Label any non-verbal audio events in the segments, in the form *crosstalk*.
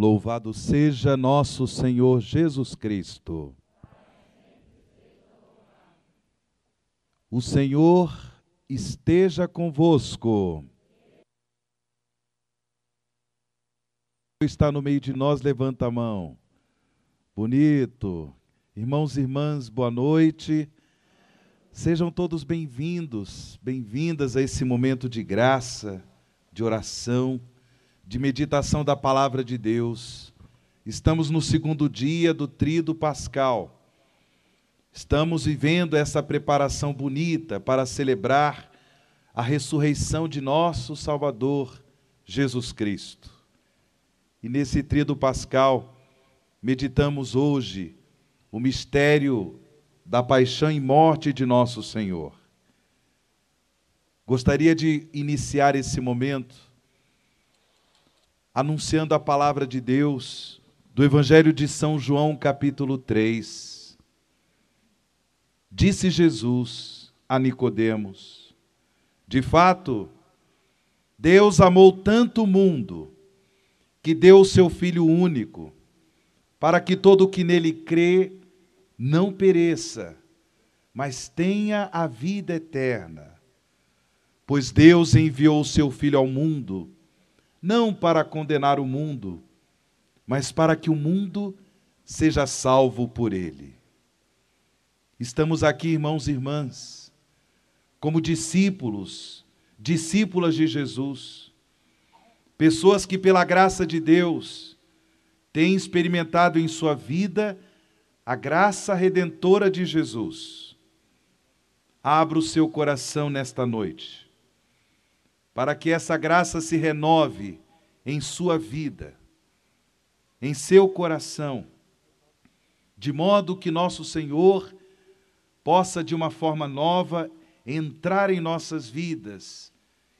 Louvado seja nosso Senhor Jesus Cristo. O Senhor esteja convosco. Está no meio de nós, levanta a mão. Bonito. Irmãos e irmãs, boa noite. Sejam todos bem-vindos, bem-vindas a esse momento de graça, de oração, de meditação da palavra de Deus. Estamos no segundo dia do Tríduo Pascal. Estamos vivendo essa preparação bonita para celebrar a ressurreição de nosso Salvador, Jesus Cristo. E nesse Tríduo Pascal, meditamos hoje o mistério da paixão e morte de nosso Senhor. Gostaria de iniciar esse momento anunciando a palavra de Deus do Evangelho de São João, capítulo 3. Disse Jesus a Nicodemos: De fato, Deus amou tanto o mundo que deu o seu filho único, para que todo o que nele crê não pereça, mas tenha a vida eterna. Pois Deus enviou o seu Filho ao mundo, não para condenar o mundo, mas para que o mundo seja salvo por ele. Estamos aqui, irmãos e irmãs, como discípulos, discípulas de Jesus, pessoas que, pela graça de Deus, têm experimentado em sua vida a graça redentora de Jesus. Abra o seu coração nesta noite, para que essa graça se renove em sua vida, em seu coração, de modo que nosso Senhor possa, de uma forma nova, entrar em nossas vidas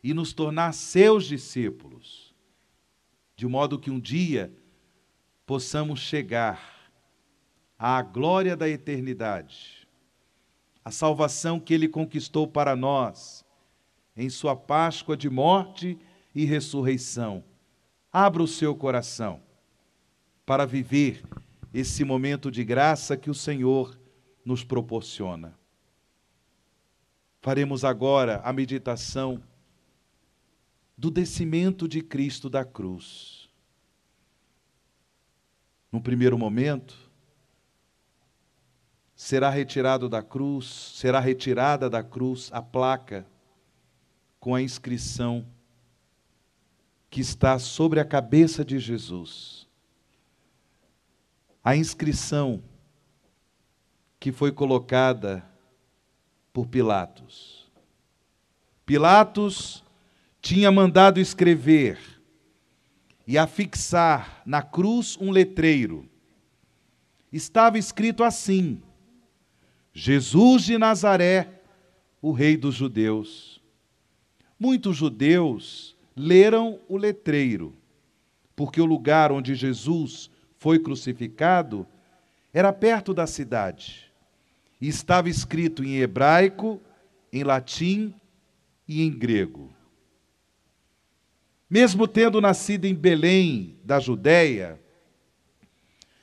e nos tornar seus discípulos, de modo que um dia possamos chegar à glória da eternidade, a salvação que ele conquistou para nós em sua Páscoa de morte e ressurreição. Abra o seu coração para viver esse momento de graça que o Senhor nos proporciona. Faremos agora a meditação do descimento de Cristo da cruz. No primeiro momento, será retirado da cruz, será retirada da cruz a placa com a inscrição que está sobre a cabeça de Jesus. A inscrição que foi colocada por Pilatos. Pilatos tinha mandado escrever e afixar na cruz um letreiro. Estava escrito assim: Jesus de Nazaré, o Rei dos Judeus. Muitos judeus leram o letreiro, porque o lugar onde Jesus foi crucificado era perto da cidade. E estava escrito em hebraico, em latim e em grego. Mesmo tendo nascido em Belém, da Judéia,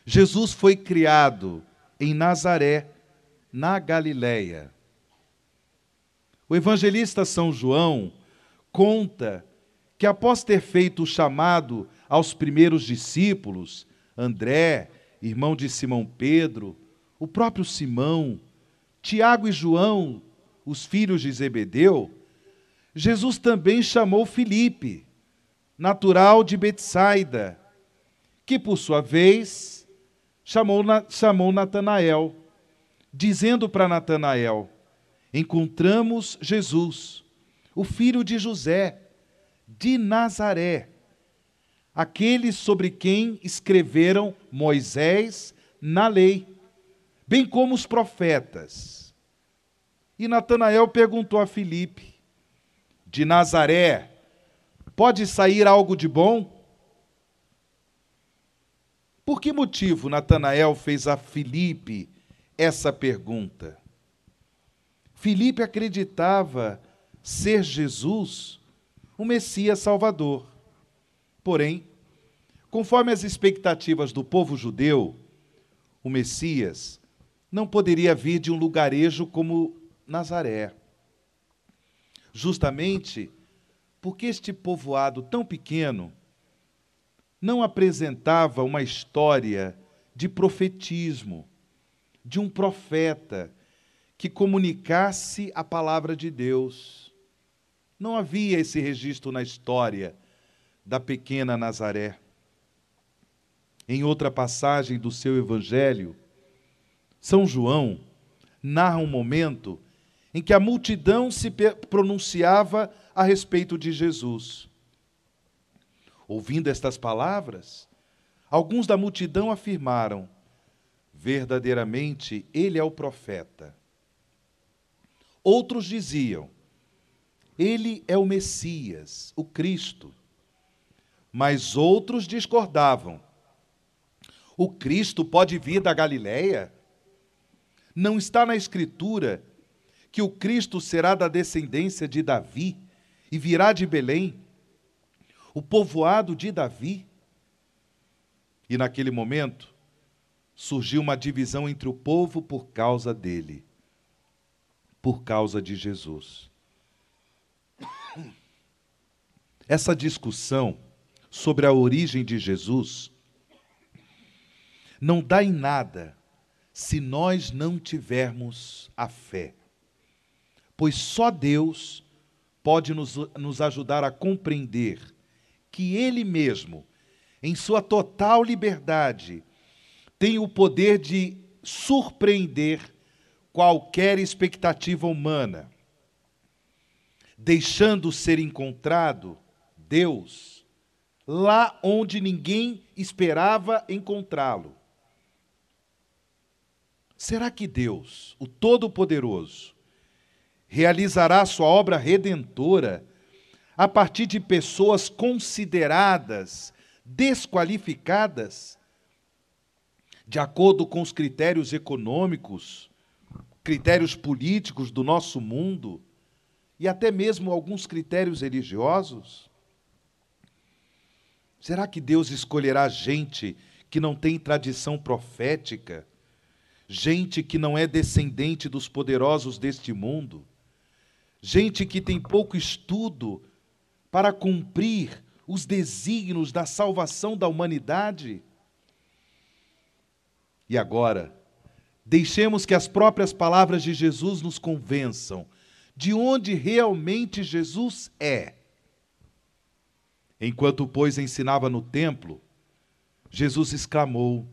Jesus foi criado em Nazaré, na Galileia. O evangelista São João conta que após ter feito o chamado aos primeiros discípulos, André, irmão de Simão Pedro, o próprio Simão, Tiago e João, os filhos de Zebedeu, Jesus também chamou Filipe, natural de Betsaida, que por sua vez chamou, chamou Natanael dizendo para Natanael: Encontramos Jesus, o filho de José, de Nazaré, aquele sobre quem escreveram Moisés na lei, bem como os profetas. E Natanael perguntou a Filipe: De Nazaré pode sair algo de bom? Por que motivo Natanael fez a Filipe essa pergunta. Filipe acreditava ser Jesus o Messias Salvador. Porém, Conforme as expectativas do povo judeu, o Messias não poderia vir de um lugarejo como Nazaré. Justamente porque este povoado tão pequeno não apresentava uma história de profetismo, de um profeta que comunicasse a palavra de Deus. Não havia esse registro na história da pequena Nazaré. Em outra passagem do seu evangelho, São João narra um momento em que a multidão se pronunciava a respeito de Jesus. Ouvindo estas palavras, alguns da multidão afirmaram: verdadeiramente ele é o profeta. Outros diziam: ele é o Messias, o Cristo. Mas outros discordavam. O Cristo pode vir da Galiléia? Não está na Escritura que o Cristo será da descendência de Davi e virá de Belém, o povoado de Davi? E naquele momento surgiu uma divisão entre o povo por causa dele, por causa de Jesus. Essa discussão sobre a origem de Jesus não dá em nada se nós não tivermos a fé. Pois só Deus pode nos, nos ajudar a compreender que Ele mesmo, em sua total liberdade, tem o poder de surpreender qualquer expectativa humana, deixando ser encontrado Deus lá onde ninguém esperava encontrá-lo. Será que Deus, o Todo-Poderoso, realizará sua obra redentora a partir de pessoas consideradas desqualificadas, de acordo com os critérios econômicos, critérios políticos do nosso mundo e até mesmo alguns critérios religiosos? Será que Deus escolherá gente que não tem tradição profética? gente que não é descendente dos poderosos deste mundo, gente que tem pouco estudo para cumprir os desígnios da salvação da humanidade. E agora, deixemos que as próprias palavras de Jesus nos convençam de onde realmente Jesus é. Enquanto, pois, ensinava no templo, Jesus exclamou: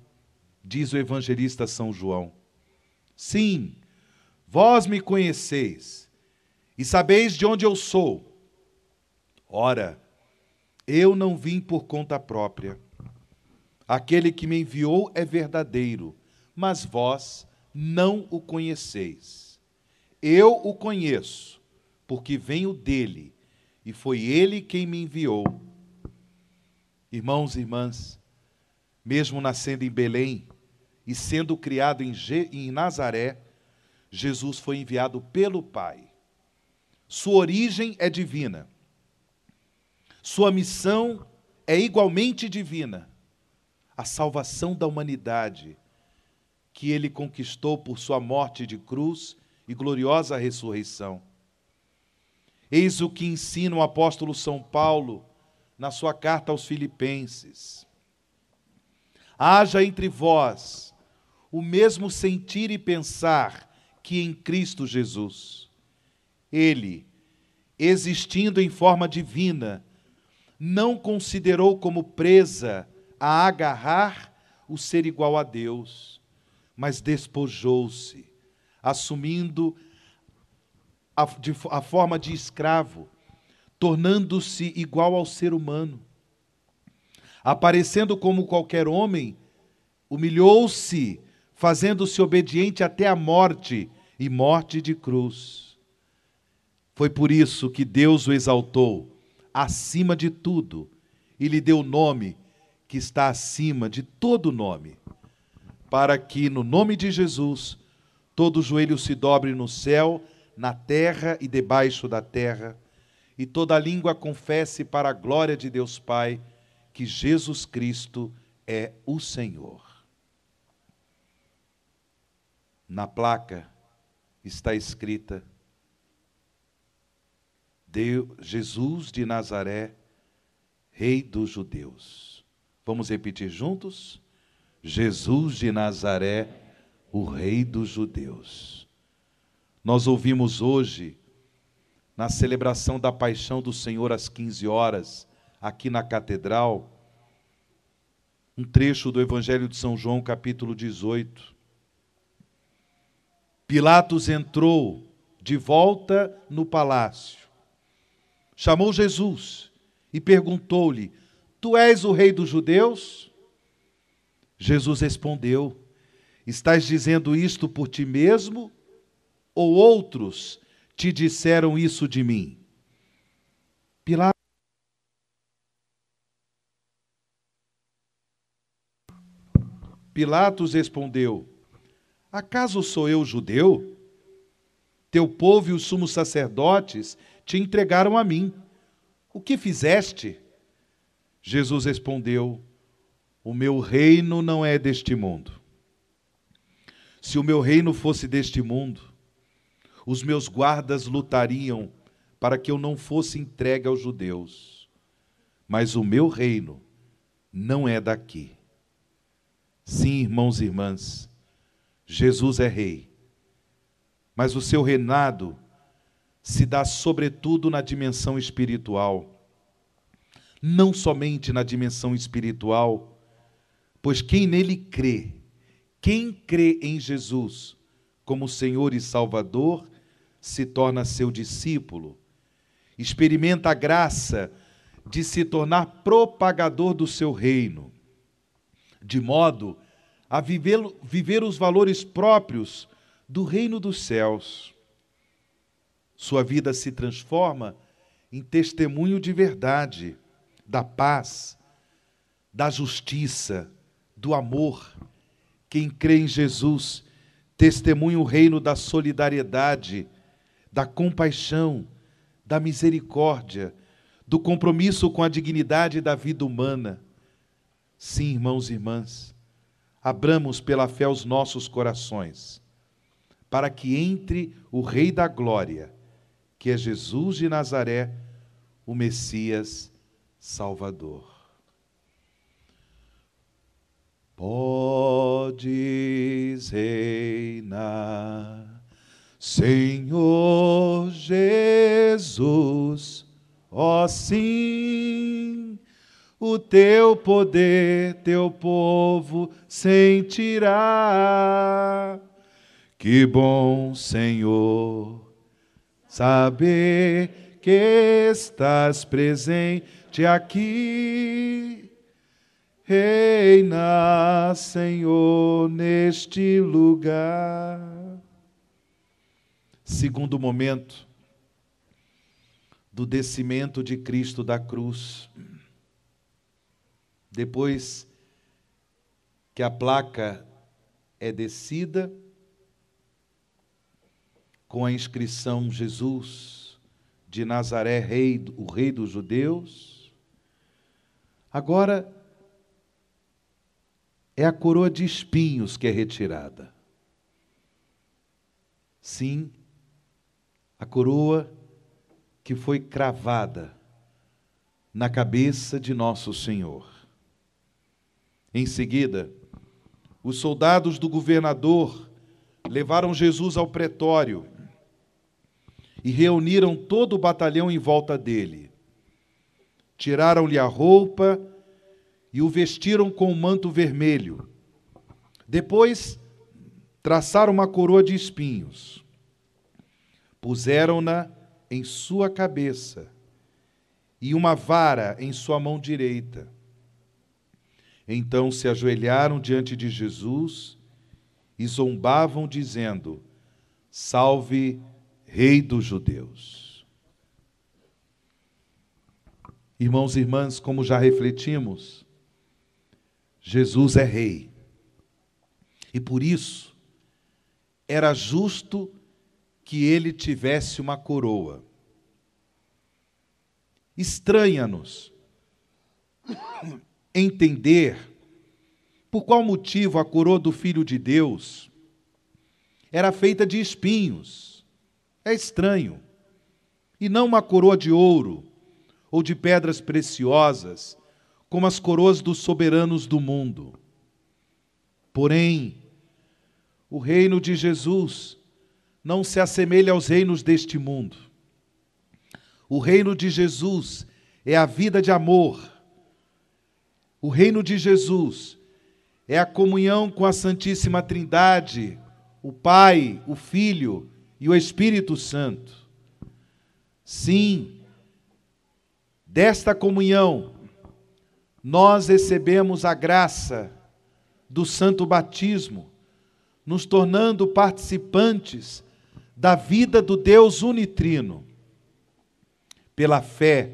diz o evangelista São João. Sim, vós me conheceis e sabeis de onde eu sou. Ora, eu não vim por conta própria. Aquele que me enviou é verdadeiro, mas vós não o conheceis. Eu o conheço, porque venho dele, e foi ele quem me enviou. Irmãos e irmãs, mesmo nascendo em Belém, e sendo criado em, em Nazaré, Jesus foi enviado pelo Pai. Sua origem é divina. Sua missão é igualmente divina. A salvação da humanidade que ele conquistou por sua morte de cruz e gloriosa ressurreição. Eis o que ensina o apóstolo São Paulo na sua carta aos Filipenses. Haja entre vós o mesmo sentir e pensar que em Cristo Jesus. Ele, existindo em forma divina, não considerou como presa a agarrar o ser igual a Deus, mas despojou-se, assumindo a, de, a forma de escravo, tornando-se igual ao ser humano. Aparecendo como qualquer homem, humilhou-se fazendo-se obediente até a morte e morte de cruz. Foi por isso que Deus o exaltou acima de tudo e lhe deu o nome que está acima de todo nome, para que no nome de Jesus todo joelho se dobre no céu, na terra e debaixo da terra, e toda língua confesse para a glória de Deus Pai que Jesus Cristo é o Senhor. Na placa está escrita: Deus, Jesus de Nazaré, Rei dos Judeus. Vamos repetir juntos? Jesus de Nazaré, o Rei dos Judeus. Nós ouvimos hoje, na celebração da paixão do Senhor às 15 horas, aqui na catedral, um trecho do Evangelho de São João, capítulo 18. Pilatos entrou de volta no palácio, chamou Jesus e perguntou-lhe: Tu és o rei dos judeus? Jesus respondeu: Estás dizendo isto por ti mesmo? Ou outros te disseram isso de mim? Pilatos Pilatos respondeu: Acaso sou eu judeu? Teu povo e os sumos sacerdotes te entregaram a mim. O que fizeste? Jesus respondeu: O meu reino não é deste mundo. Se o meu reino fosse deste mundo, os meus guardas lutariam para que eu não fosse entregue aos judeus. Mas o meu reino não é daqui. Sim, irmãos e irmãs, Jesus é rei, mas o seu reinado se dá sobretudo na dimensão espiritual. Não somente na dimensão espiritual, pois quem nele crê, quem crê em Jesus como Senhor e Salvador, se torna seu discípulo, experimenta a graça de se tornar propagador do seu reino de modo a viver, viver os valores próprios do reino dos céus. Sua vida se transforma em testemunho de verdade, da paz, da justiça, do amor. Quem crê em Jesus testemunha o reino da solidariedade, da compaixão, da misericórdia, do compromisso com a dignidade da vida humana. Sim, irmãos e irmãs, abramos pela fé os nossos corações, para que entre o Rei da Glória, que é Jesus de Nazaré, o Messias Salvador. Podes reinar, Senhor Jesus, ó sim o teu poder, teu povo sentirá. Que bom, Senhor, saber que estás presente aqui. Reina, Senhor, neste lugar. Segundo momento do descimento de Cristo da cruz. Depois que a placa é descida, com a inscrição Jesus de Nazaré, rei, o rei dos judeus, agora é a coroa de espinhos que é retirada. Sim, a coroa que foi cravada na cabeça de nosso Senhor. Em seguida, os soldados do governador levaram Jesus ao pretório e reuniram todo o batalhão em volta dele. Tiraram-lhe a roupa e o vestiram com um manto vermelho. Depois, traçaram uma coroa de espinhos. Puseram-na em sua cabeça e uma vara em sua mão direita. Então se ajoelharam diante de Jesus e zombavam, dizendo: Salve, Rei dos Judeus. Irmãos e irmãs, como já refletimos, Jesus é Rei. E por isso, era justo que ele tivesse uma coroa. Estranha-nos *coughs* entender por qual motivo a coroa do Filho de Deus era feita de espinhos. É estranho. E não uma coroa de ouro ou de pedras preciosas, como as coroas dos soberanos do mundo. Porém, o reino de Jesus não se assemelha aos reinos deste mundo. O reino de Jesus é a vida de amor. O reino de Jesus é a comunhão com a Santíssima Trindade, o Pai, o Filho e o Espírito Santo. Sim, desta comunhão, nós recebemos a graça do santo batismo, nos tornando participantes da vida do Deus unitrino. Pela fé,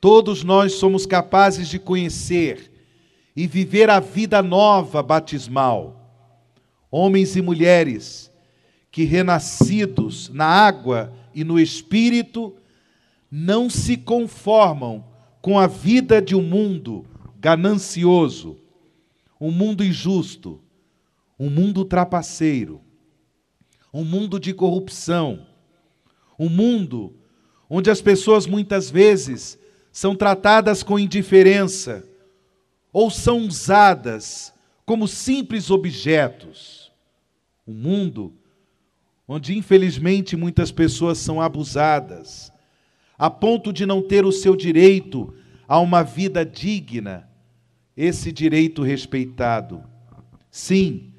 todos nós somos capazes de conhecer e viver a vida nova batismal. Homens e mulheres que, renascidos na água e no espírito, não se conformam com a vida de um mundo ganancioso, um mundo injusto, um mundo trapaceiro, um mundo de corrupção, um mundo onde as pessoas muitas vezes são tratadas com indiferença ou são usadas como simples objetos. Um mundo onde, infelizmente, muitas pessoas são abusadas, a ponto de não ter o seu direito a uma vida digna, esse direito respeitado. Sim,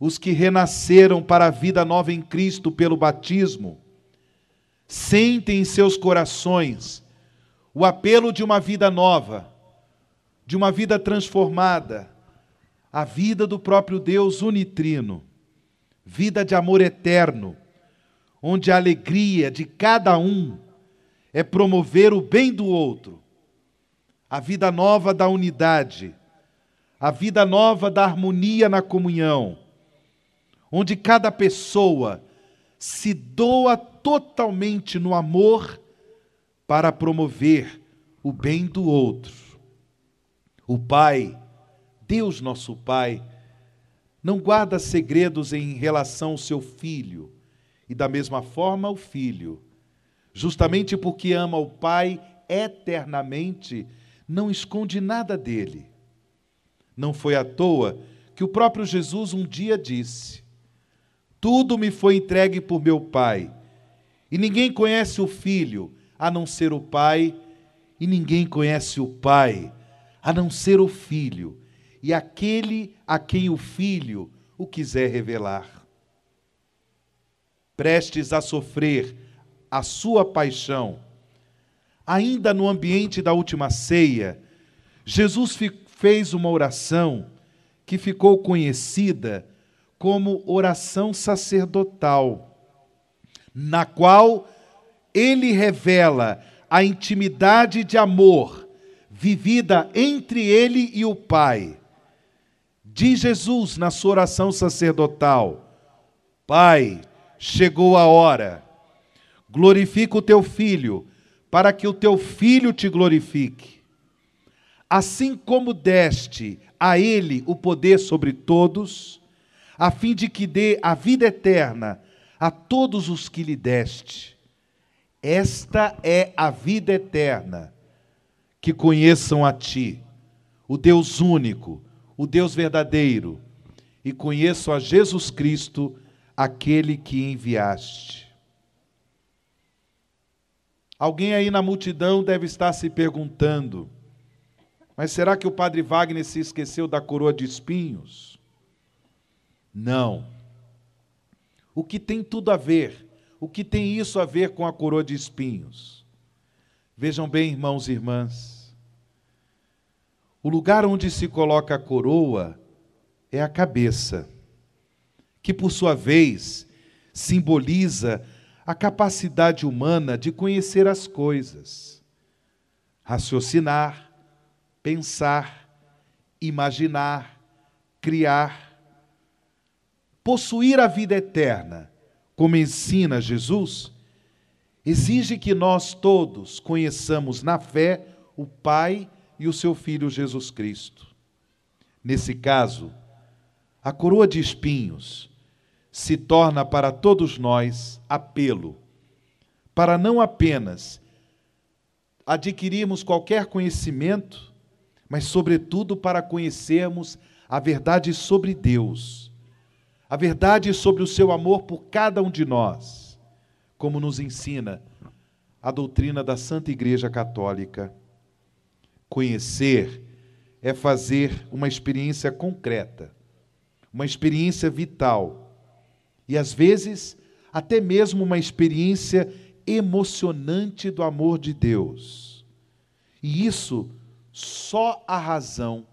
os que renasceram para a vida nova em Cristo pelo batismo, sentem em seus corações o apelo de uma vida nova, de uma vida transformada, a vida do próprio Deus unitrino, vida de amor eterno, onde a alegria de cada um é promover o bem do outro, a vida nova da unidade, a vida nova da harmonia na comunhão onde cada pessoa se doa totalmente no amor para promover o bem do outro. O Pai, Deus nosso Pai, não guarda segredos em relação ao seu filho, e da mesma forma o filho, justamente porque ama o Pai eternamente, não esconde nada dele. Não foi à toa que o próprio Jesus um dia disse: tudo me foi entregue por meu Pai. E ninguém conhece o Filho a não ser o Pai, e ninguém conhece o Pai a não ser o Filho, e aquele a quem o Filho o quiser revelar. Prestes a sofrer a sua paixão, ainda no ambiente da última ceia, Jesus fez uma oração que ficou conhecida como oração sacerdotal, na qual ele revela a intimidade de amor vivida entre ele e o Pai. Diz Jesus na sua oração sacerdotal: Pai, chegou a hora, glorifica o teu filho, para que o teu filho te glorifique. Assim como deste a ele o poder sobre todos, a fim de que dê a vida eterna a todos os que lhe deste. Esta é a vida eterna, que conheçam a ti, o Deus único, o Deus verdadeiro, e conheçam a Jesus Cristo, aquele que enviaste. Alguém aí na multidão deve estar se perguntando: mas será que o padre Wagner se esqueceu da coroa de espinhos? Não. O que tem tudo a ver? O que tem isso a ver com a coroa de espinhos? Vejam bem, irmãos e irmãs. O lugar onde se coloca a coroa é a cabeça, que por sua vez simboliza a capacidade humana de conhecer as coisas, raciocinar, pensar, imaginar, criar possuir a vida eterna, como ensina Jesus, exige que nós todos conheçamos na fé o Pai e o seu Filho Jesus Cristo. Nesse caso, a coroa de espinhos se torna para todos nós apelo, para não apenas adquirirmos qualquer conhecimento, mas, sobretudo, para conhecermos a verdade sobre Deus, a verdade sobre o seu amor por cada um de nós, como nos ensina a doutrina da Santa Igreja Católica. Conhecer é fazer uma experiência concreta, uma experiência vital e, às vezes, até mesmo uma experiência emocionante do amor de Deus. E isso só a razão,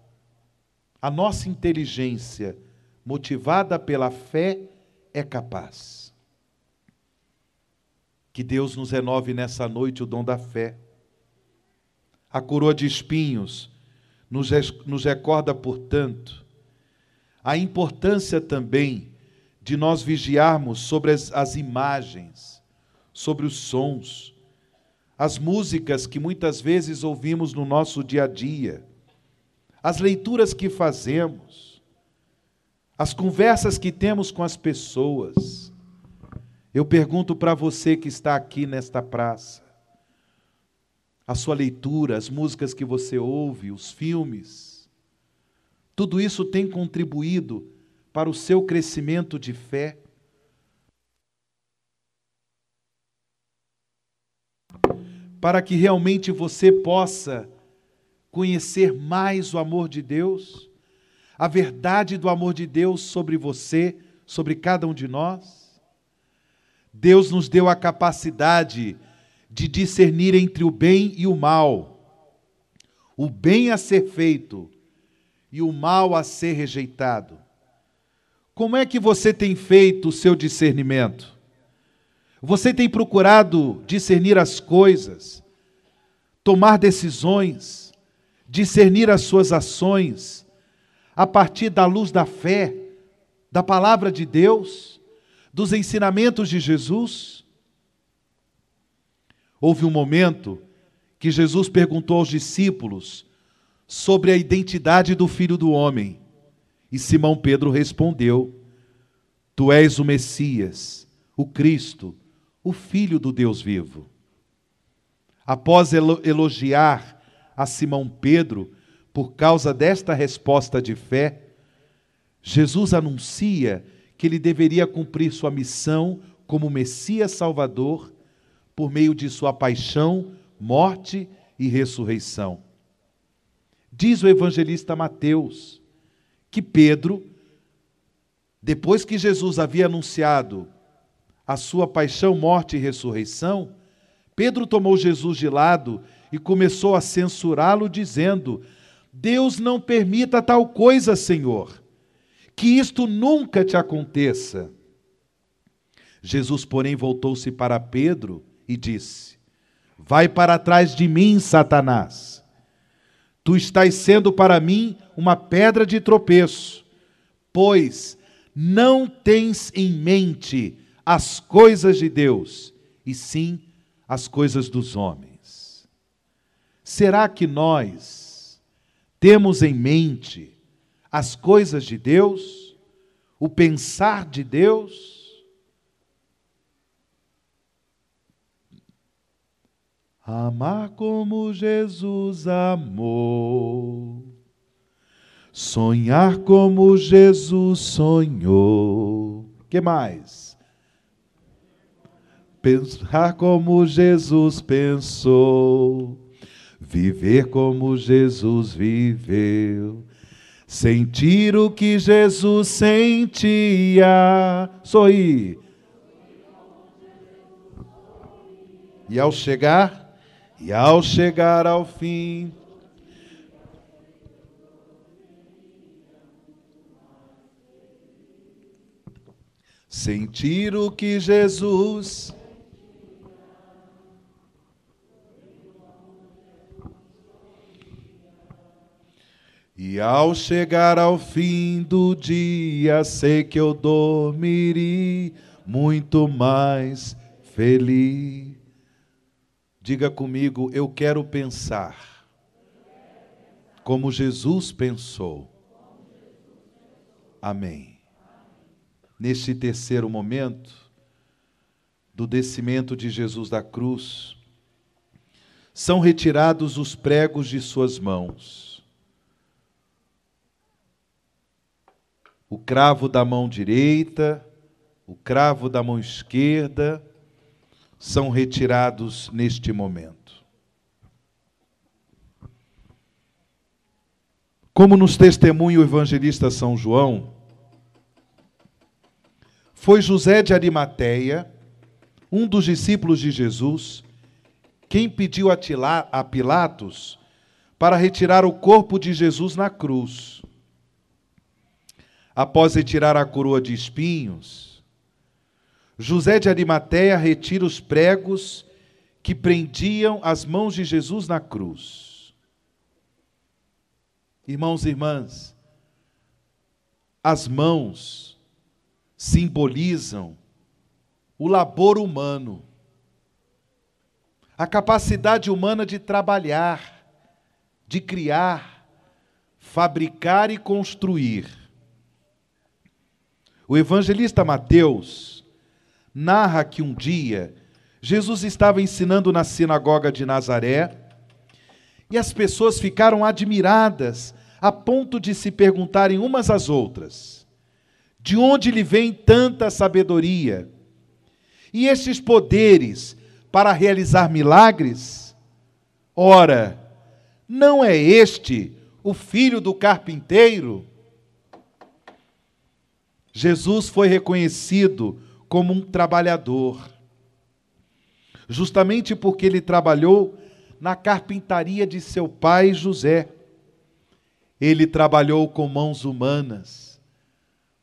a nossa inteligência, motivada pela fé, é capaz. Que Deus nos renove nessa noite o dom da fé. A coroa de espinhos nos, nos recorda, portanto, a importância também de nós vigiarmos sobre as, as imagens, sobre os sons, as músicas que muitas vezes ouvimos no nosso dia a dia, as leituras que fazemos, as conversas que temos com as pessoas. Eu pergunto para você que está aqui nesta praça, a sua leitura, as músicas que você ouve, os filmes, tudo isso tem contribuído para o seu crescimento de fé? para que realmente você possa conhecer mais o amor de Deus, a verdade do amor de Deus sobre você, sobre cada um de nós. Deus nos deu a capacidade de discernir entre o bem e o mal, o bem a ser feito e o mal a ser rejeitado. Como é que você tem feito o seu discernimento? Você tem procurado discernir as coisas, tomar decisões, discernir as suas ações a partir da luz da fé, da palavra de Deus, dos ensinamentos de Jesus? Houve um momento que Jesus perguntou aos discípulos sobre a identidade do filho do homem. E Simão Pedro respondeu: Tu és o Messias, o Cristo, o Filho do Deus vivo. Após elogiar a Simão Pedro por causa desta resposta de fé, Jesus anuncia que ele deveria cumprir sua missão como Messias Salvador por meio de sua paixão, morte e ressurreição. Diz o evangelista Mateus que Pedro, depois que Jesus havia anunciado a sua paixão, morte e ressurreição, Pedro tomou Jesus de lado e começou a censurá-lo, dizendo: Deus não permita tal coisa, Senhor, que isto nunca te aconteça. Jesus, porém, voltou-se para Pedro e disse: Vai para trás de mim, Satanás. Tu estás sendo para mim uma pedra de tropeço, pois não tens em mente as coisas de Deus, e sim as coisas dos homens. Será que nós temos em mente as coisas de Deus, o pensar de Deus? Amar como Jesus amou, sonhar como Jesus sonhou. Que mais? pensar como Jesus pensou, viver como Jesus viveu, sentir o que Jesus sentia, sorrir. E ao chegar, e ao chegar ao fim, sentir o que Jesus E ao chegar ao fim do dia, sei que eu dormirei muito mais feliz. Diga comigo, eu quero pensar como Jesus pensou. Amém. Neste terceiro momento do descimento de Jesus da cruz, são retirados os pregos de suas mãos. O cravo da mão direita, o cravo da mão esquerda, são retirados neste momento. Como nos testemunha o evangelista São João, foi José de Arimateia, um dos discípulos de Jesus, quem pediu a Pilatos para retirar o corpo de Jesus na cruz. Após retirar a coroa de espinhos, José de Arimateia retira os pregos que prendiam as mãos de Jesus na cruz. Irmãos e irmãs, as mãos simbolizam o labor humano, a capacidade humana de trabalhar, de criar, fabricar e construir. O evangelista Mateus narra que um dia Jesus estava ensinando na sinagoga de Nazaré e as pessoas ficaram admiradas a ponto de se perguntarem umas às outras: de onde lhe vem tanta sabedoria? E estes poderes para realizar milagres? Ora, não é este o filho do carpinteiro? Jesus foi reconhecido como um trabalhador, justamente porque ele trabalhou na carpintaria de seu pai José. Ele trabalhou com mãos humanas,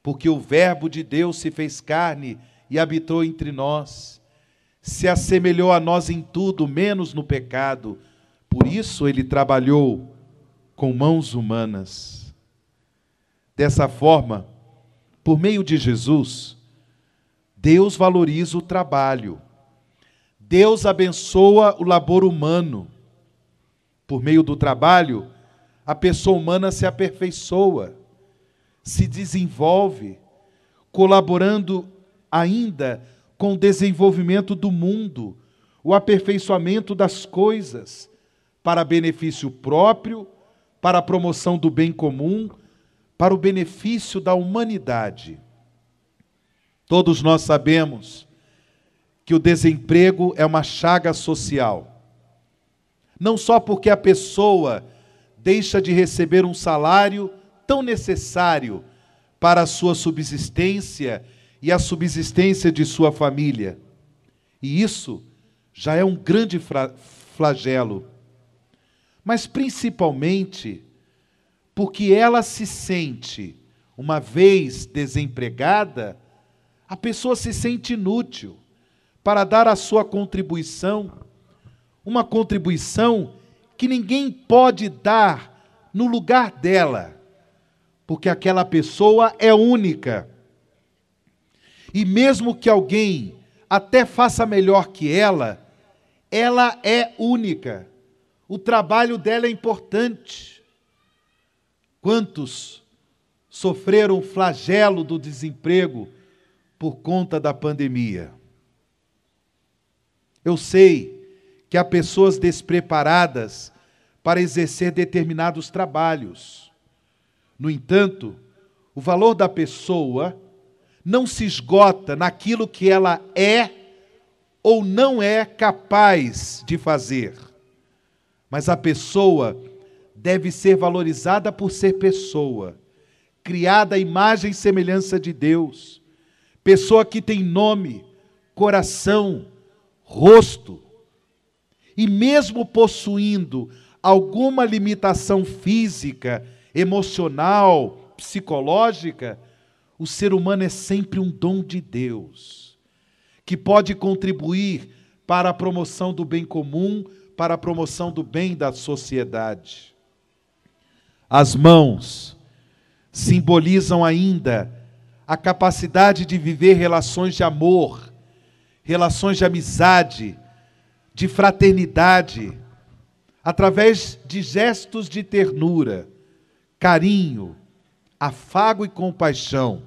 porque o Verbo de Deus se fez carne e habitou entre nós. Se assemelhou a nós em tudo, menos no pecado. Por isso ele trabalhou com mãos humanas. Dessa forma, por meio de Jesus, Deus valoriza o trabalho. Deus abençoa o labor humano. Por meio do trabalho, a pessoa humana se aperfeiçoa, se desenvolve, colaborando ainda com o desenvolvimento do mundo, o aperfeiçoamento das coisas, para benefício próprio, para a promoção do bem comum, para o benefício da humanidade. Todos nós sabemos que o desemprego é uma chaga social. Não só porque a pessoa deixa de receber um salário tão necessário para a sua subsistência e a subsistência de sua família. E isso já é um grande flagelo. Mas principalmente porque ela se sente, uma vez desempregada, a pessoa se sente inútil para dar a sua contribuição, uma contribuição que ninguém pode dar no lugar dela, porque aquela pessoa é única. E mesmo que alguém até faça melhor que ela, ela é única. O trabalho dela é importante. Quantos sofreram o flagelo do desemprego por conta da pandemia? Eu sei que há pessoas despreparadas para exercer determinados trabalhos. No entanto, o valor da pessoa não se esgota naquilo que ela é ou não é capaz de fazer. Mas a pessoa deve ser valorizada por ser pessoa, criada à imagem e semelhança de Deus, pessoa que tem nome, coração, rosto. E mesmo possuindo alguma limitação física, emocional, psicológica, o ser humano é sempre um dom de Deus, que pode contribuir para a promoção do bem comum, para a promoção do bem da sociedade. As mãos simbolizam ainda a capacidade de viver relações de amor, relações de amizade, de fraternidade. através de gestos de ternura, carinho, afago e compaixão,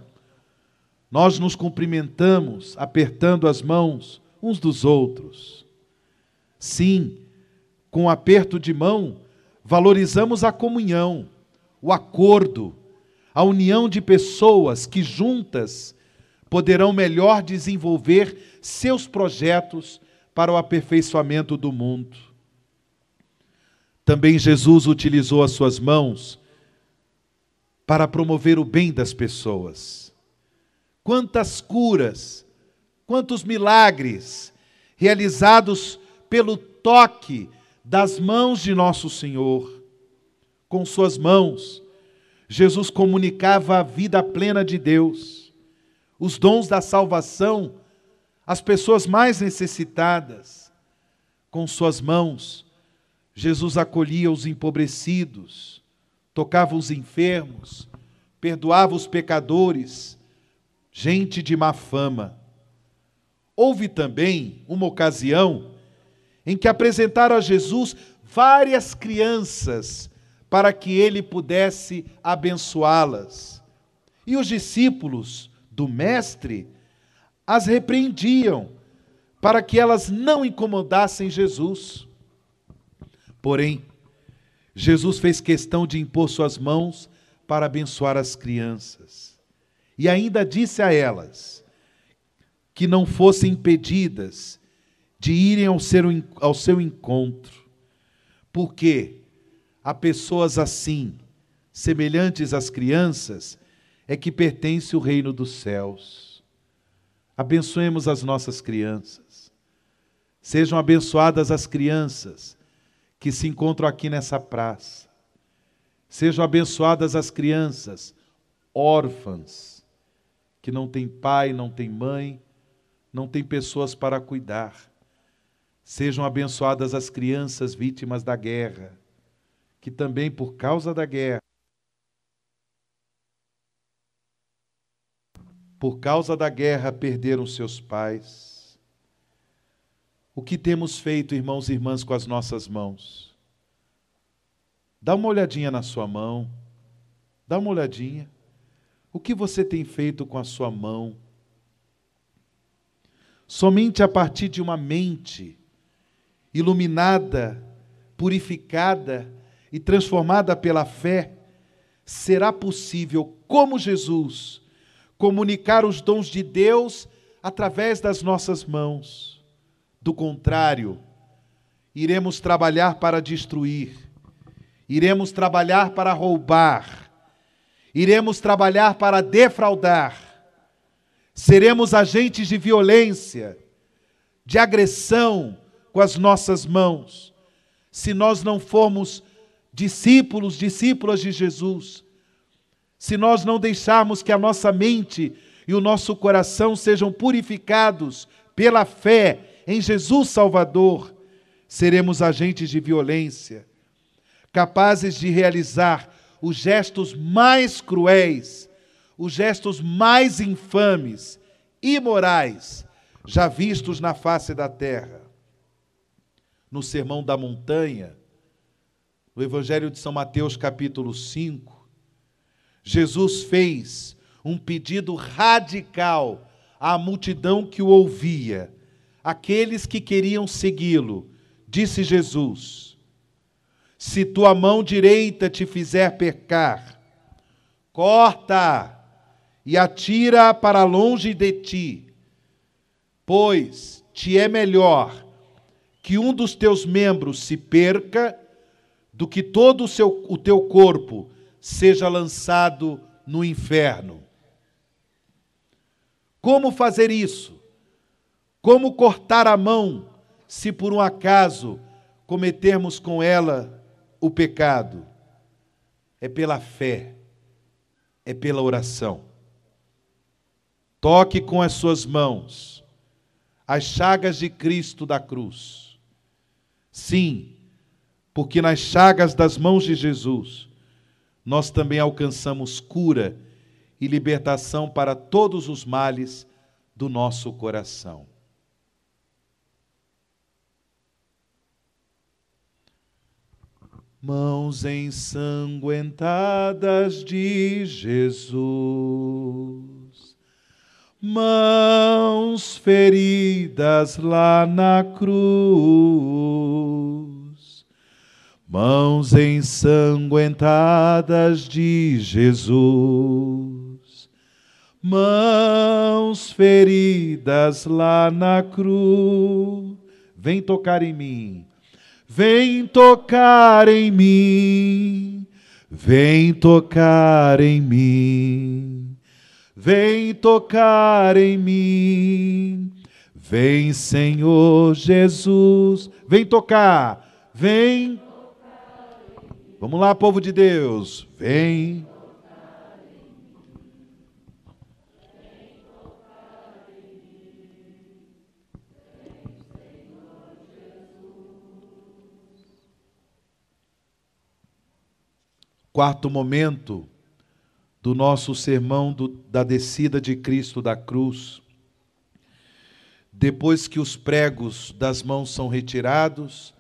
nós nos cumprimentamos apertando as mãos uns dos outros. Sim, com um aperto de mão, valorizamos a comunhão, o acordo, a união de pessoas que juntas poderão melhor desenvolver seus projetos para o aperfeiçoamento do mundo. Também Jesus utilizou as suas mãos para promover o bem das pessoas. Quantas curas, quantos milagres realizados pelo toque das mãos de nosso Senhor. Com suas mãos, Jesus comunicava a vida plena de Deus, os dons da salvação às pessoas mais necessitadas. Com suas mãos, Jesus acolhia os empobrecidos, tocava os enfermos, perdoava os pecadores, gente de má fama. Houve também uma ocasião em que apresentaram a Jesus várias crianças para que ele pudesse abençoá-las. E os discípulos do Mestre as repreendiam para que elas não incomodassem Jesus. Porém, Jesus fez questão de impor suas mãos para abençoar as crianças. E ainda disse a elas: que não fossem impedidas de irem ao seu, ao seu encontro, porque há pessoas assim, semelhantes às crianças, é que pertence o reino dos céus. Abençoemos as nossas crianças. Sejam abençoadas as crianças que se encontram aqui nessa praça. Sejam abençoadas as crianças órfãs, que não têm pai, não têm mãe, não tem pessoas para cuidar. Sejam abençoadas as crianças vítimas da guerra, que também por causa da guerra, por causa da guerra perderam seus pais. O que temos feito, irmãos e irmãs, com as nossas mãos? Dá uma olhadinha na sua mão, dá uma olhadinha. O que você tem feito com a sua mão? Somente a partir de uma mente iluminada, purificada e transformada pela fé, será possível, como Jesus, comunicar os dons de Deus através das nossas mãos. Do contrário, iremos trabalhar para destruir, iremos trabalhar para roubar, iremos trabalhar para defraudar seremos agentes de violência, de agressão com as nossas mãos, se nós não formos discípulos, discípulas de Jesus, se nós não deixarmos que a nossa mente e o nosso coração sejam purificados pela fé em Jesus Salvador, seremos agentes de violência, capazes de realizar os gestos mais cruéis os gestos mais infames, imorais, já vistos na face da terra. No Sermão da Montanha, no Evangelho de São Mateus, capítulo 5, Jesus fez um pedido radical à multidão que o ouvia, aqueles que queriam segui-lo. Disse Jesus: Se tua mão direita te fizer pecar, corta e atira para longe de ti, pois te é melhor que um dos teus membros se perca do que todo o, seu, o teu corpo seja lançado no inferno. Como fazer isso? Como cortar a mão se por um acaso cometermos com ela o pecado? É pela fé, é pela oração. Toque com as suas mãos as chagas de Cristo da cruz. Sim, porque nas chagas das mãos de Jesus nós também alcançamos cura e libertação para todos os males do nosso coração. mãos ensanguentadas de Jesus, mãos feridas lá na cruz, mãos ensanguentadas de Jesus, mãos feridas lá na cruz, vem tocar em mim. Vem tocar em mim, vem tocar em mim, vem tocar em mim, vem Senhor Jesus, vem tocar, vem. Vamos lá, povo de Deus, vem quarto momento do nosso sermão do, da descida de Cristo da cruz. Depois que os pregos das mãos são retirados,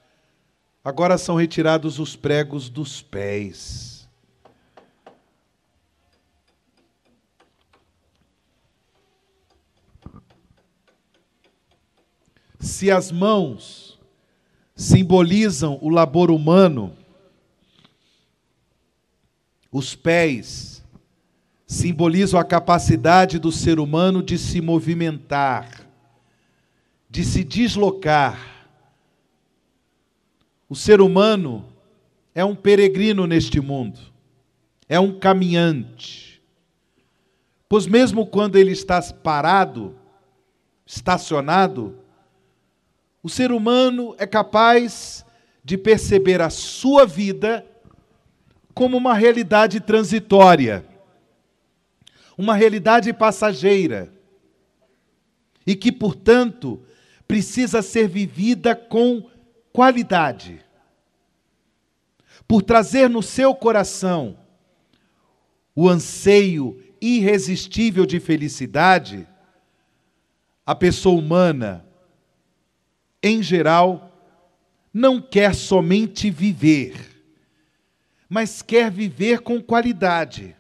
agora são retirados os pregos dos pés. Se as mãos simbolizam o labor humano, os pés simbolizam a capacidade do ser humano de se movimentar, de se deslocar. O ser humano é um peregrino neste mundo, é um caminhante. Pois, mesmo quando ele está parado, estacionado, o ser humano é capaz de perceber a sua vida como uma realidade transitória, uma realidade passageira, e que, portanto, precisa ser vivida com qualidade. Por trazer no seu coração o anseio irresistível de felicidade, a pessoa humana, em geral, não quer somente viver mas quer viver com qualidade,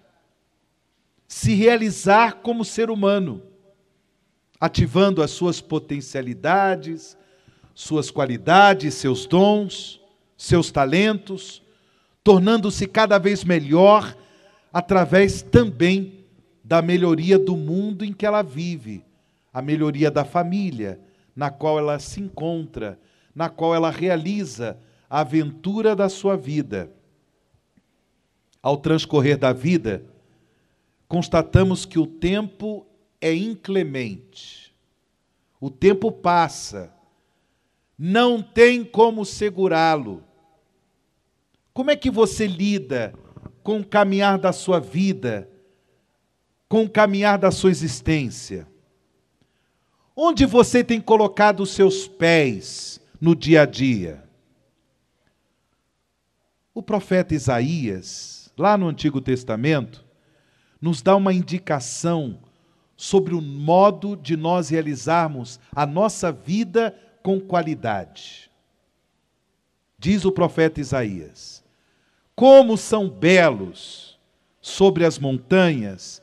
se realizar como ser humano, ativando as suas potencialidades, suas qualidades, seus dons, seus talentos, tornando-se cada vez melhor através também da melhoria do mundo em que ela vive, a melhoria da família na qual ela se encontra, na qual ela realiza a aventura da sua vida ao transcorrer da vida, constatamos que o tempo é inclemente. O tempo passa, não tem como segurá-lo. Como é que você lida com o caminhar da sua vida, com o caminhar da sua existência? Onde você tem colocado os seus pés no dia a dia? O profeta Isaías, lá no Antigo Testamento, nos dá uma indicação sobre o modo de nós realizarmos a nossa vida com qualidade. Diz o profeta Isaías: Como são belos sobre as montanhas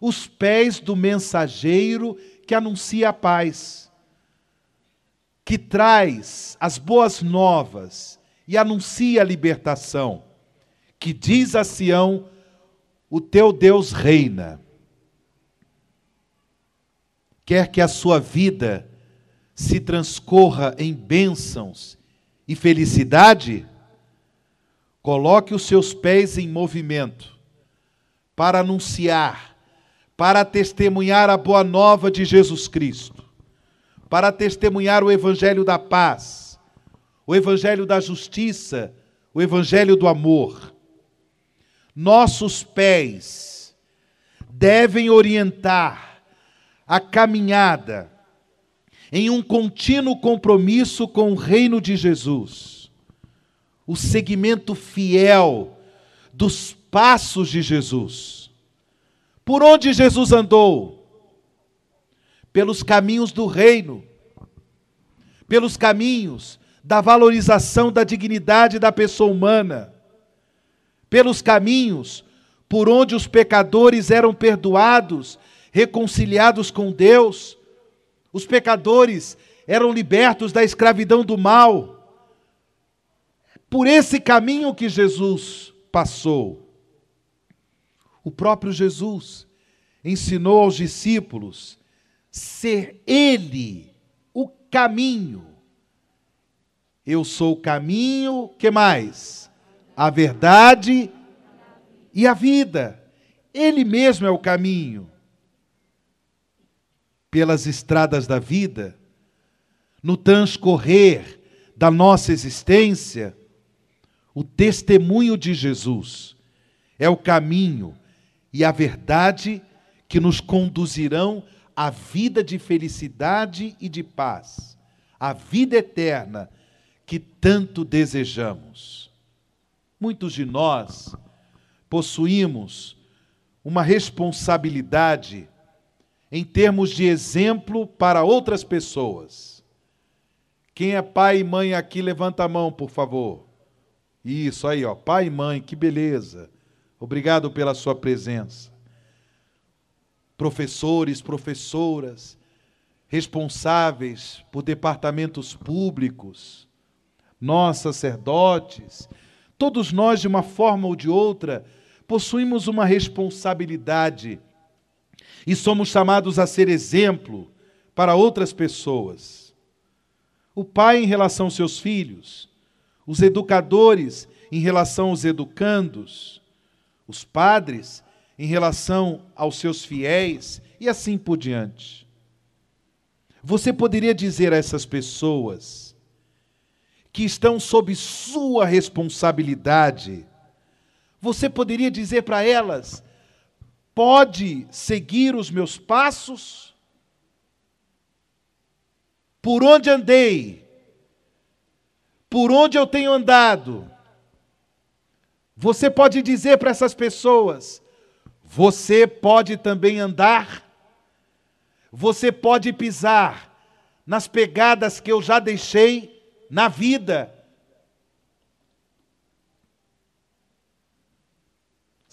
os pés do mensageiro que anuncia a paz, que traz as boas novas e anuncia a libertação que diz a Sião: O teu Deus reina. Quer que a sua vida se transcorra em bênçãos e felicidade? Coloque os seus pés em movimento para anunciar, para testemunhar a boa nova de Jesus Cristo, para testemunhar o evangelho da paz, o evangelho da justiça, o evangelho do amor nossos pés devem orientar a caminhada em um contínuo compromisso com o reino de Jesus, o seguimento fiel dos passos de Jesus. Por onde Jesus andou? Pelos caminhos do reino, pelos caminhos da valorização da dignidade da pessoa humana pelos caminhos por onde os pecadores eram perdoados, reconciliados com Deus. Os pecadores eram libertos da escravidão do mal. Por esse caminho que Jesus passou. O próprio Jesus ensinou aos discípulos ser Ele o caminho. Eu sou o caminho, que mais? A verdade e a vida. Ele mesmo é o caminho. Pelas estradas da vida, no transcorrer da nossa existência, o testemunho de Jesus é o caminho e a verdade que nos conduzirão à vida de felicidade e de paz, à vida eterna que tanto desejamos. Muitos de nós possuímos uma responsabilidade em termos de exemplo para outras pessoas. Quem é pai e mãe aqui, levanta a mão, por favor. Isso aí, ó, pai e mãe, que beleza. Obrigado pela sua presença. Professores, professoras, responsáveis por departamentos públicos, nós sacerdotes, todos nós de uma forma ou de outra possuímos uma responsabilidade e somos chamados a ser exemplo para outras pessoas o pai em relação aos seus filhos, os educadores em relação aos educandos, os padres em relação aos seus fiéis e assim por diante. Você poderia dizer a essas pessoas que estão sob sua responsabilidade, você poderia dizer para elas: pode seguir os meus passos? por onde andei, por onde eu tenho andado. Você pode dizer para essas pessoas: você pode também andar, você pode pisar nas pegadas que eu já deixei na vida.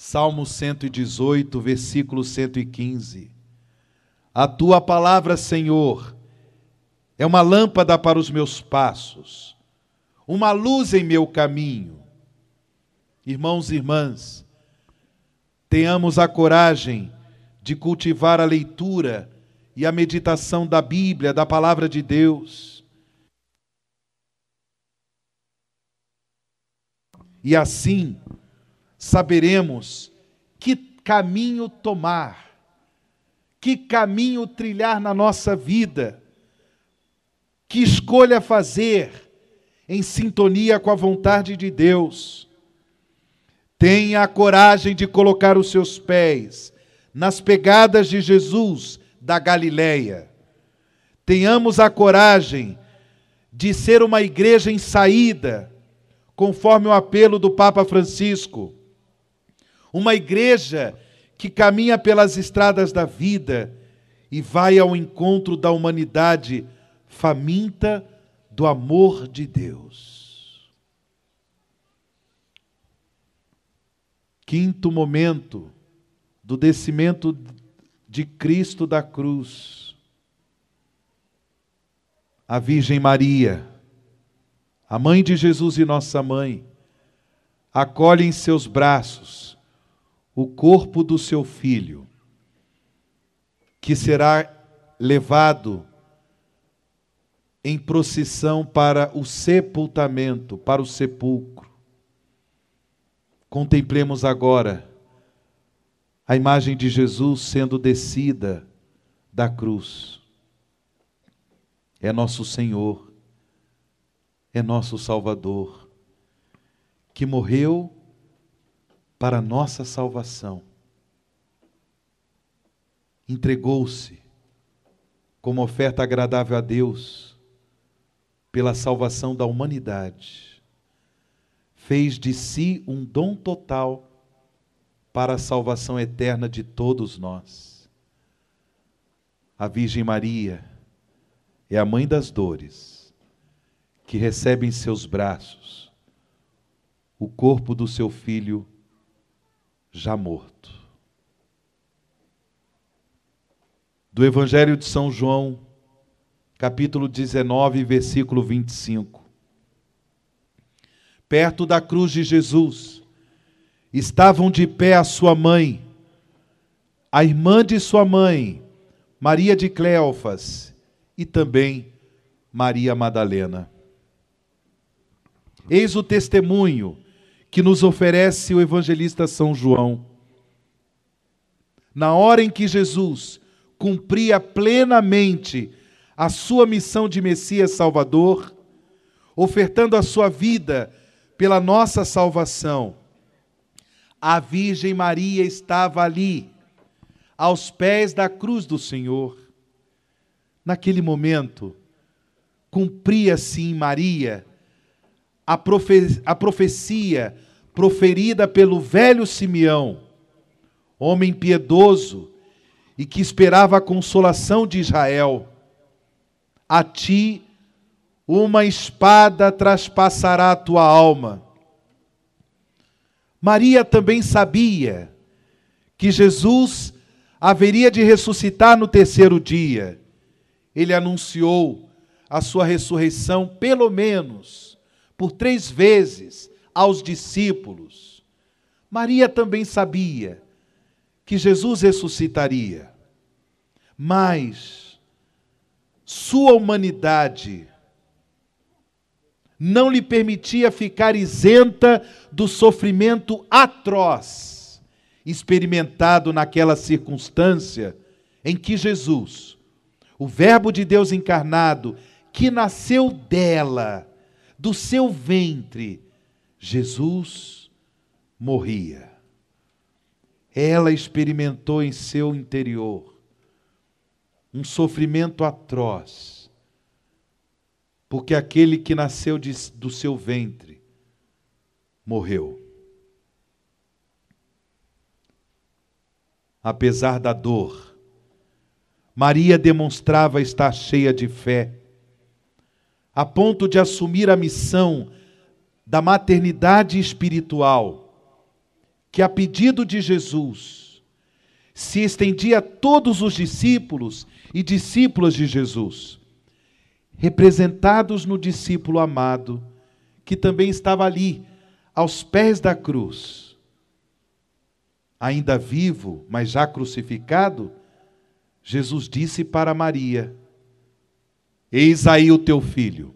Salmo 118, versículo 115. A tua palavra, Senhor, é uma lâmpada para os meus passos, uma luz em meu caminho. Irmãos e irmãs, tenhamos a coragem de cultivar a leitura e a meditação da Bíblia, da palavra de Deus. E assim saberemos que caminho tomar, que caminho trilhar na nossa vida que escolha fazer em sintonia com a vontade de Deus. Tenha a coragem de colocar os seus pés nas pegadas de Jesus da Galileia. Tenhamos a coragem de ser uma igreja em saída, conforme o apelo do Papa Francisco. Uma igreja que caminha pelas estradas da vida e vai ao encontro da humanidade faminta do amor de Deus. Quinto momento do descimento de Cristo da cruz. A Virgem Maria, a mãe de Jesus e nossa mãe, acolhe em seus braços o corpo do seu filho, que será levado em procissão para o sepultamento, para o sepulcro. Contemplemos agora a imagem de Jesus sendo descida da cruz. É nosso Senhor, é nosso Salvador, que morreu para nossa salvação. Entregou-se como oferta agradável a Deus pela salvação da humanidade, fez de si um dom total para a salvação eterna de todos nós. A Virgem Maria é a mãe das dores, que recebe em seus braços o corpo do seu filho já morto. Do Evangelho de São João, capítulo 19, versículo 25. Perto da cruz de Jesus, estavam de pé a sua mãe, a irmã de sua mãe, Maria de Cleofas, e também Maria Madalena. Eis o testemunho que nos oferece o evangelista São João. Na hora em que Jesus cumpria plenamente a sua missão de Messias Salvador, ofertando a sua vida pela nossa salvação, a Virgem Maria estava ali, aos pés da cruz do Senhor. Naquele momento, cumpria-se em Maria a, profe a profecia proferida pelo velho Simeão, homem piedoso e que esperava a consolação de Israel. A ti uma espada traspassará a tua alma. Maria também sabia que Jesus haveria de ressuscitar no terceiro dia. Ele anunciou a sua ressurreição, pelo menos por três vezes, aos discípulos. Maria também sabia que Jesus ressuscitaria, mas sua humanidade não lhe permitia ficar isenta do sofrimento atroz experimentado naquela circunstância em que Jesus, o Verbo de Deus encarnado, que nasceu dela, do seu ventre, Jesus morria. Ela experimentou em seu interior um sofrimento atroz, porque aquele que nasceu de, do seu ventre morreu. Apesar da dor, Maria demonstrava estar cheia de fé a ponto de assumir a missão da maternidade espiritual, que a pedido de Jesus se estendia a todos os discípulos e discípulas de Jesus, representados no discípulo amado, que também estava ali, aos pés da cruz. Ainda vivo, mas já crucificado, Jesus disse para Maria: Eis aí o teu filho.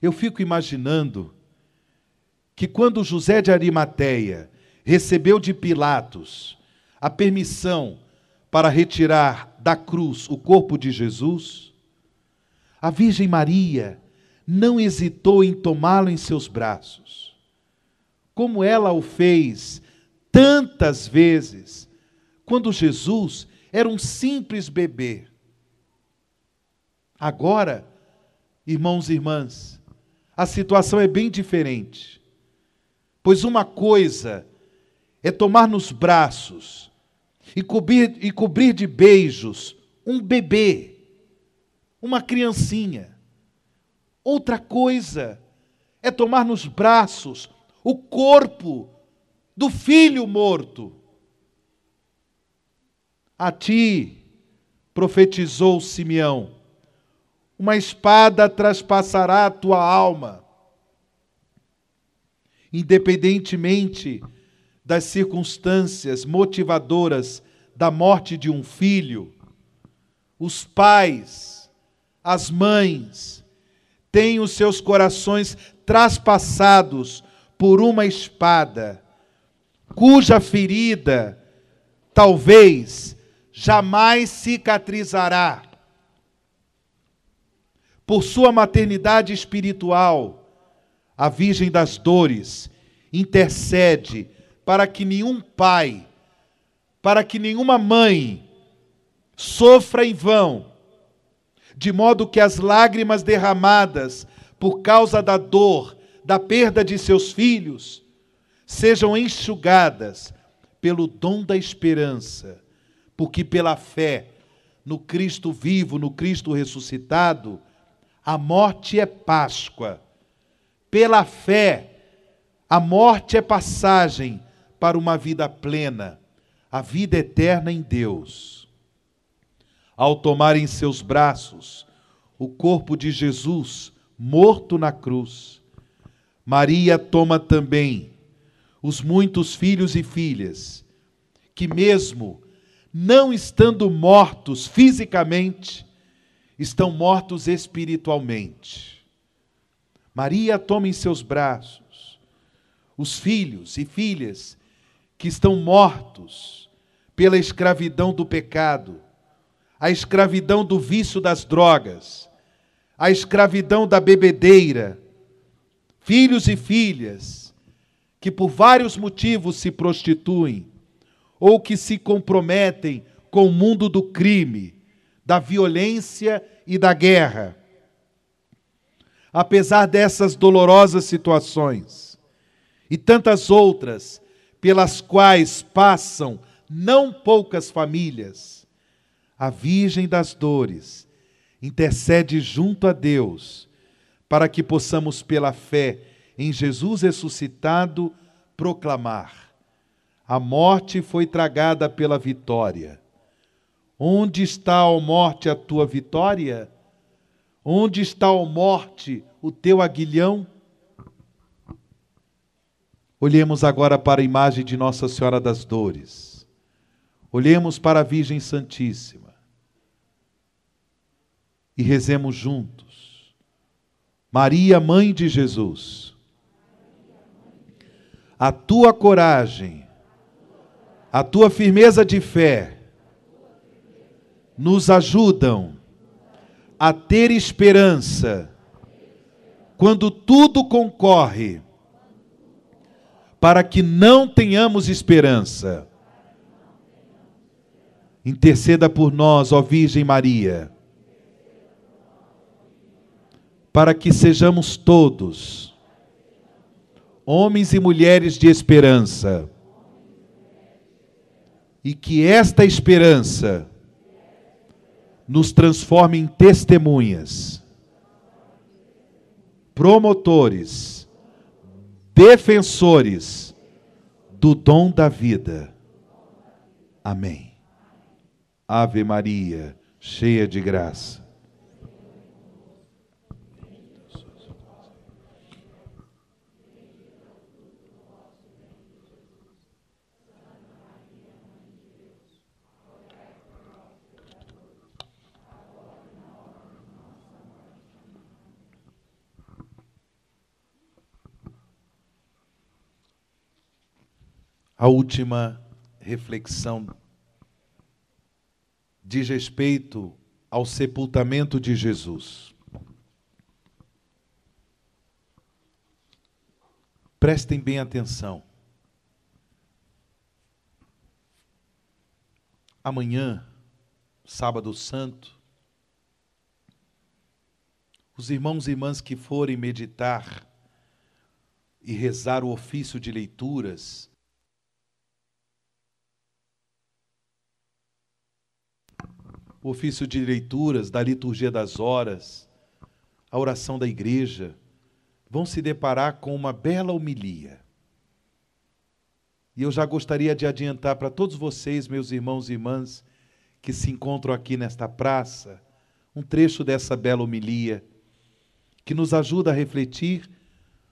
Eu fico imaginando que quando José de Arimateia recebeu de Pilatos a permissão para retirar da cruz o corpo de Jesus, a Virgem Maria não hesitou em tomá-lo em seus braços, como ela o fez tantas vezes, quando Jesus era um simples bebê. Agora, irmãos e irmãs, a situação é bem diferente. Pois uma coisa é tomar nos braços e cobrir, e cobrir de beijos um bebê, uma criancinha. Outra coisa é tomar nos braços o corpo do filho morto. A ti, profetizou Simeão, uma espada traspassará a tua alma. Independentemente das circunstâncias motivadoras da morte de um filho, os pais, as mães, têm os seus corações traspassados por uma espada, cuja ferida, talvez, jamais cicatrizará. Por sua maternidade espiritual, a Virgem das Dores intercede para que nenhum pai, para que nenhuma mãe sofra em vão, de modo que as lágrimas derramadas por causa da dor, da perda de seus filhos, sejam enxugadas pelo dom da esperança porque pela fé no Cristo vivo, no Cristo ressuscitado, a morte é Páscoa. Pela fé, A morte é passagem para uma vida plena, a vida eterna em Deus. Ao tomar em seus braços o corpo de Jesus morto na cruz, Maria toma também os muitos filhos e filhas que, mesmo não estando mortos fisicamente, estão mortos espiritualmente. Maria toma em seus braços os filhos e filhas que estão mortos pela escravidão do pecado, a escravidão do vício das drogas, a escravidão da bebedeira, filhos e filhas que por vários motivos se prostituem ou que se comprometem com o mundo do crime, da violência e da guerra. Apesar dessas dolorosas situações e tantas outras pelas quais passam não poucas famílias, a Virgem das Dores intercede junto a Deus para que possamos, pela fé em Jesus ressuscitado, proclamar: a morte foi tragada pela vitória. Onde está, ó morte, a tua vitória? Onde está, ó morte, o teu aguilhão? Olhemos agora para a imagem de Nossa Senhora das Dores. Olhemos para a Virgem Santíssima. E rezemos juntos. Maria, mãe de Jesus, a tua coragem, a tua firmeza de fé, nos ajudam a ter esperança quando tudo concorre para que não tenhamos esperança. Interceda por nós, ó Virgem Maria para que sejamos todos homens e mulheres de esperança. E que esta esperança nos transforme em testemunhas, promotores, defensores do dom da vida. Amém. Ave Maria, cheia de graça. A última reflexão diz respeito ao sepultamento de Jesus. Prestem bem atenção. Amanhã, sábado santo, os irmãos e irmãs que forem meditar e rezar o ofício de leituras, o ofício de leituras, da liturgia das horas, a oração da igreja, vão se deparar com uma bela homilia. E eu já gostaria de adiantar para todos vocês, meus irmãos e irmãs, que se encontram aqui nesta praça, um trecho dessa bela homilia, que nos ajuda a refletir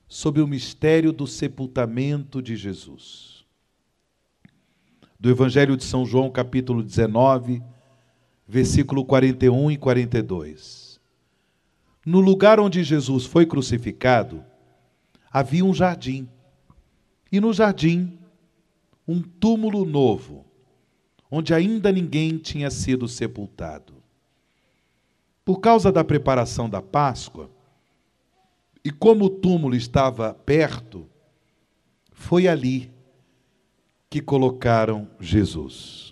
sobre o mistério do sepultamento de Jesus. Do Evangelho de São João, capítulo 19, versículo 41 e 42. No lugar onde Jesus foi crucificado, havia um jardim. E no jardim, um túmulo novo, onde ainda ninguém tinha sido sepultado. Por causa da preparação da Páscoa, e como o túmulo estava perto, foi ali que colocaram Jesus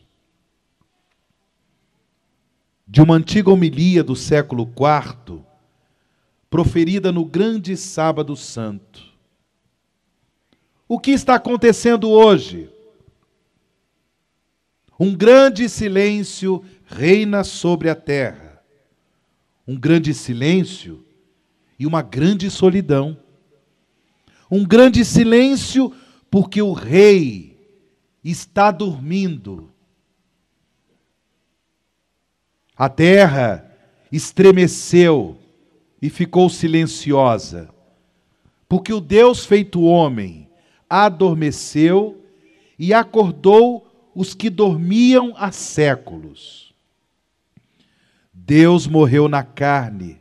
de uma antiga homilia do século IV, proferida no grande Sábado Santo. O que está acontecendo hoje? Um grande silêncio reina sobre a terra. Um grande silêncio e uma grande solidão. Um grande silêncio, porque o rei está dormindo. A terra estremeceu e ficou silenciosa, porque o Deus feito homem adormeceu e acordou os que dormiam há séculos. Deus morreu na carne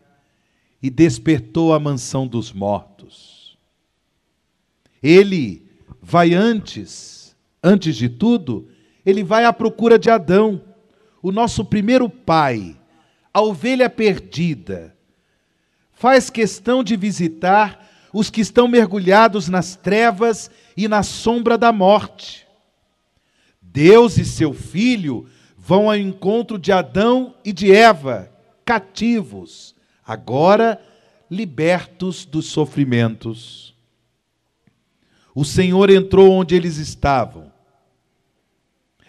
e despertou a mansão dos mortos. Ele vai antes, antes de tudo, ele vai à procura de Adão, o nosso primeiro pai, a ovelha perdida. Faz questão de visitar os que estão mergulhados nas trevas e na sombra da morte. Deus e seu filho vão ao encontro de Adão e de Eva, cativos, agora libertos dos sofrimentos. O Senhor entrou onde eles estavam,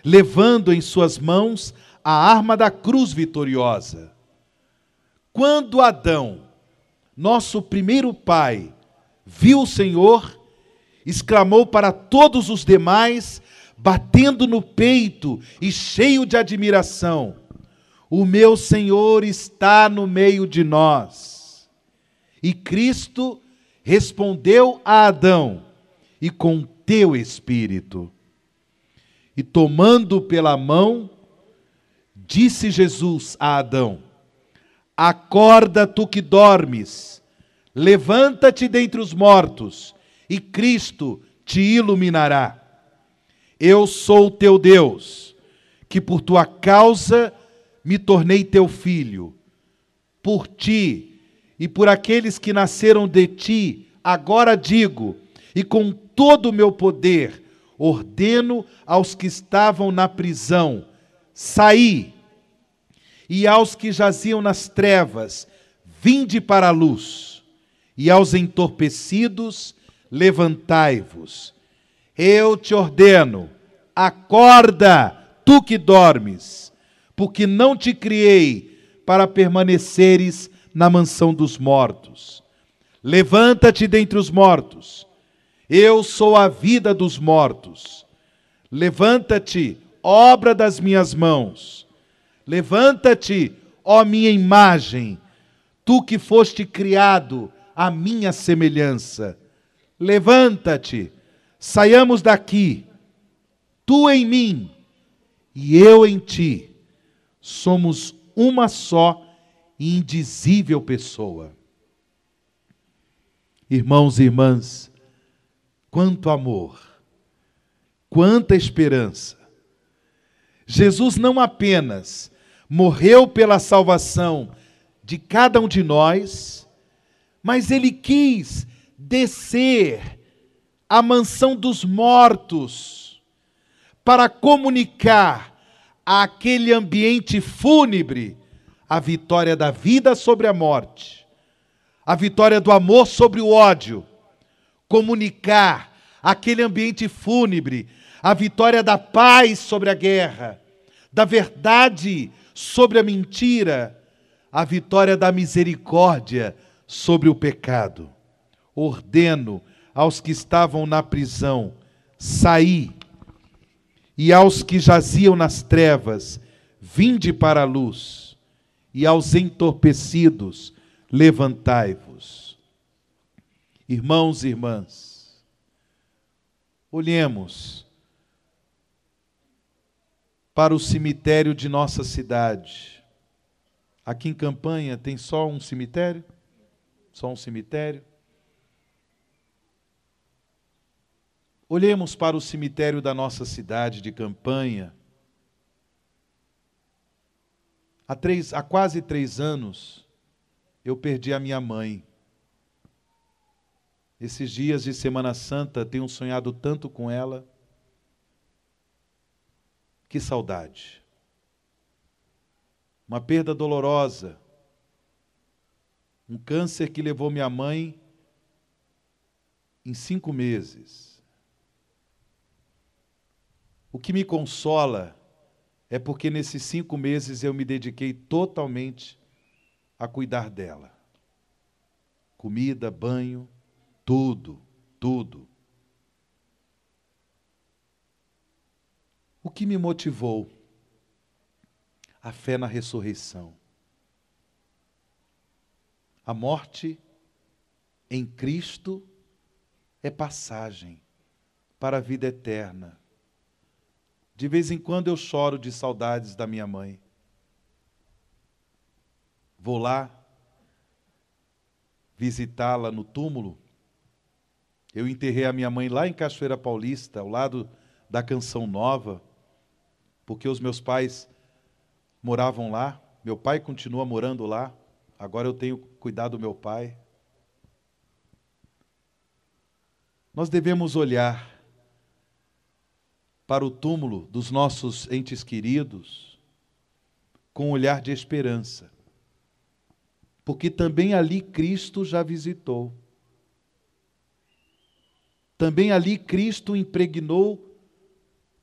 levando em suas mãos a arma da cruz vitoriosa. Quando Adão, nosso primeiro pai, viu o Senhor, exclamou para todos os demais, batendo no peito e cheio de admiração: O meu Senhor está no meio de nós. E Cristo respondeu a Adão: E com teu espírito. E tomando pela mão, disse Jesus a Adão: Acorda tu que dormes, levanta-te dentre os mortos, e Cristo te iluminará. Eu sou teu Deus, que por tua causa me tornei teu filho. Por ti e por aqueles que nasceram de ti, agora digo, e com todo o meu poder, ordeno aos que estavam na prisão: saí, e aos que jaziam nas trevas, vinde para a luz, e aos entorpecidos, levantai-vos eu te ordeno, acorda, tu que dormes, porque não te criei para permaneceres na mansão dos mortos. Levanta-te dentre os mortos. Eu sou a vida dos mortos. Levanta-te, obra das minhas mãos. Levanta-te, ó minha imagem, tu que foste criado à minha semelhança. Levanta-te Saiamos daqui, tu em mim e eu em ti. Somos uma só e indizível pessoa. Irmãos e irmãs, quanto amor, quanta esperança. Jesus não apenas morreu pela salvação de cada um de nós, mas ele quis descer a mansão dos mortos para comunicar àquele ambiente fúnebre a vitória da vida sobre a morte, a vitória do amor sobre o ódio, comunicar àquele ambiente fúnebre a vitória da paz sobre a guerra, da verdade sobre a mentira, a vitória da misericórdia sobre o pecado. Ordeno aos que estavam na prisão: saí, e aos que jaziam nas trevas: vinde para a luz, e aos entorpecidos: levantai-vos. Irmãos e irmãs, olhemos para o cemitério de nossa cidade. Aqui em Campanha tem só um cemitério? Só um cemitério? Olhemos para o cemitério da nossa cidade de campanha. Há, três, há quase três anos, eu perdi a minha mãe. Esses dias de Semana Santa, tenho sonhado tanto com ela. Que saudade. Uma perda dolorosa. Um câncer que levou minha mãe em cinco meses. O que me consola é porque nesses cinco meses eu me dediquei totalmente a cuidar dela. Comida, banho, tudo. tudo. O que me motivou? A fé na ressurreição. A morte em Cristo é passagem para a vida eterna. De vez em quando eu choro de saudades da minha mãe. Vou lá visitá-la no túmulo. Eu enterrei a minha mãe lá em Cachoeira Paulista, ao lado da Canção Nova, porque os meus pais moravam lá. Meu pai continua morando lá. Agora eu tenho cuidado do meu pai. Nós devemos olhar para o túmulo dos nossos entes queridos com um olhar de esperança, porque também ali Cristo já visitou. Também ali Cristo impregnou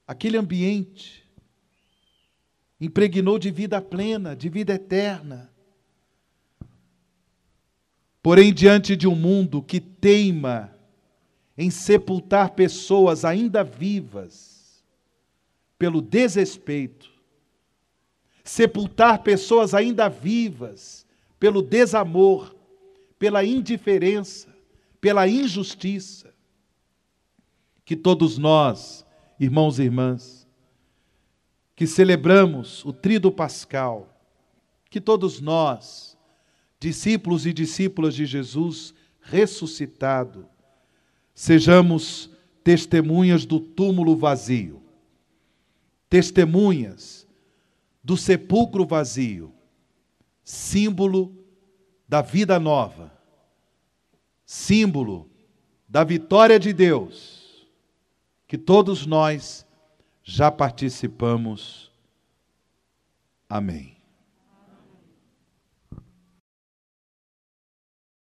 aquele ambiente, impregnou de vida plena, de vida eterna. Porém, diante de um mundo que teima em sepultar pessoas ainda vivas pelo desrespeito, sepultar pessoas ainda vivas pelo desamor, pela indiferença, pela injustiça. Que todos nós, irmãos e irmãs, que celebramos o Tríduo Pascal, que todos nós, discípulos e discípulas de Jesus ressuscitado, sejamos testemunhas do túmulo vazio, testemunhas do sepulcro vazio, símbolo da vida nova, símbolo da vitória de Deus, que todos nós já participamos. Amém.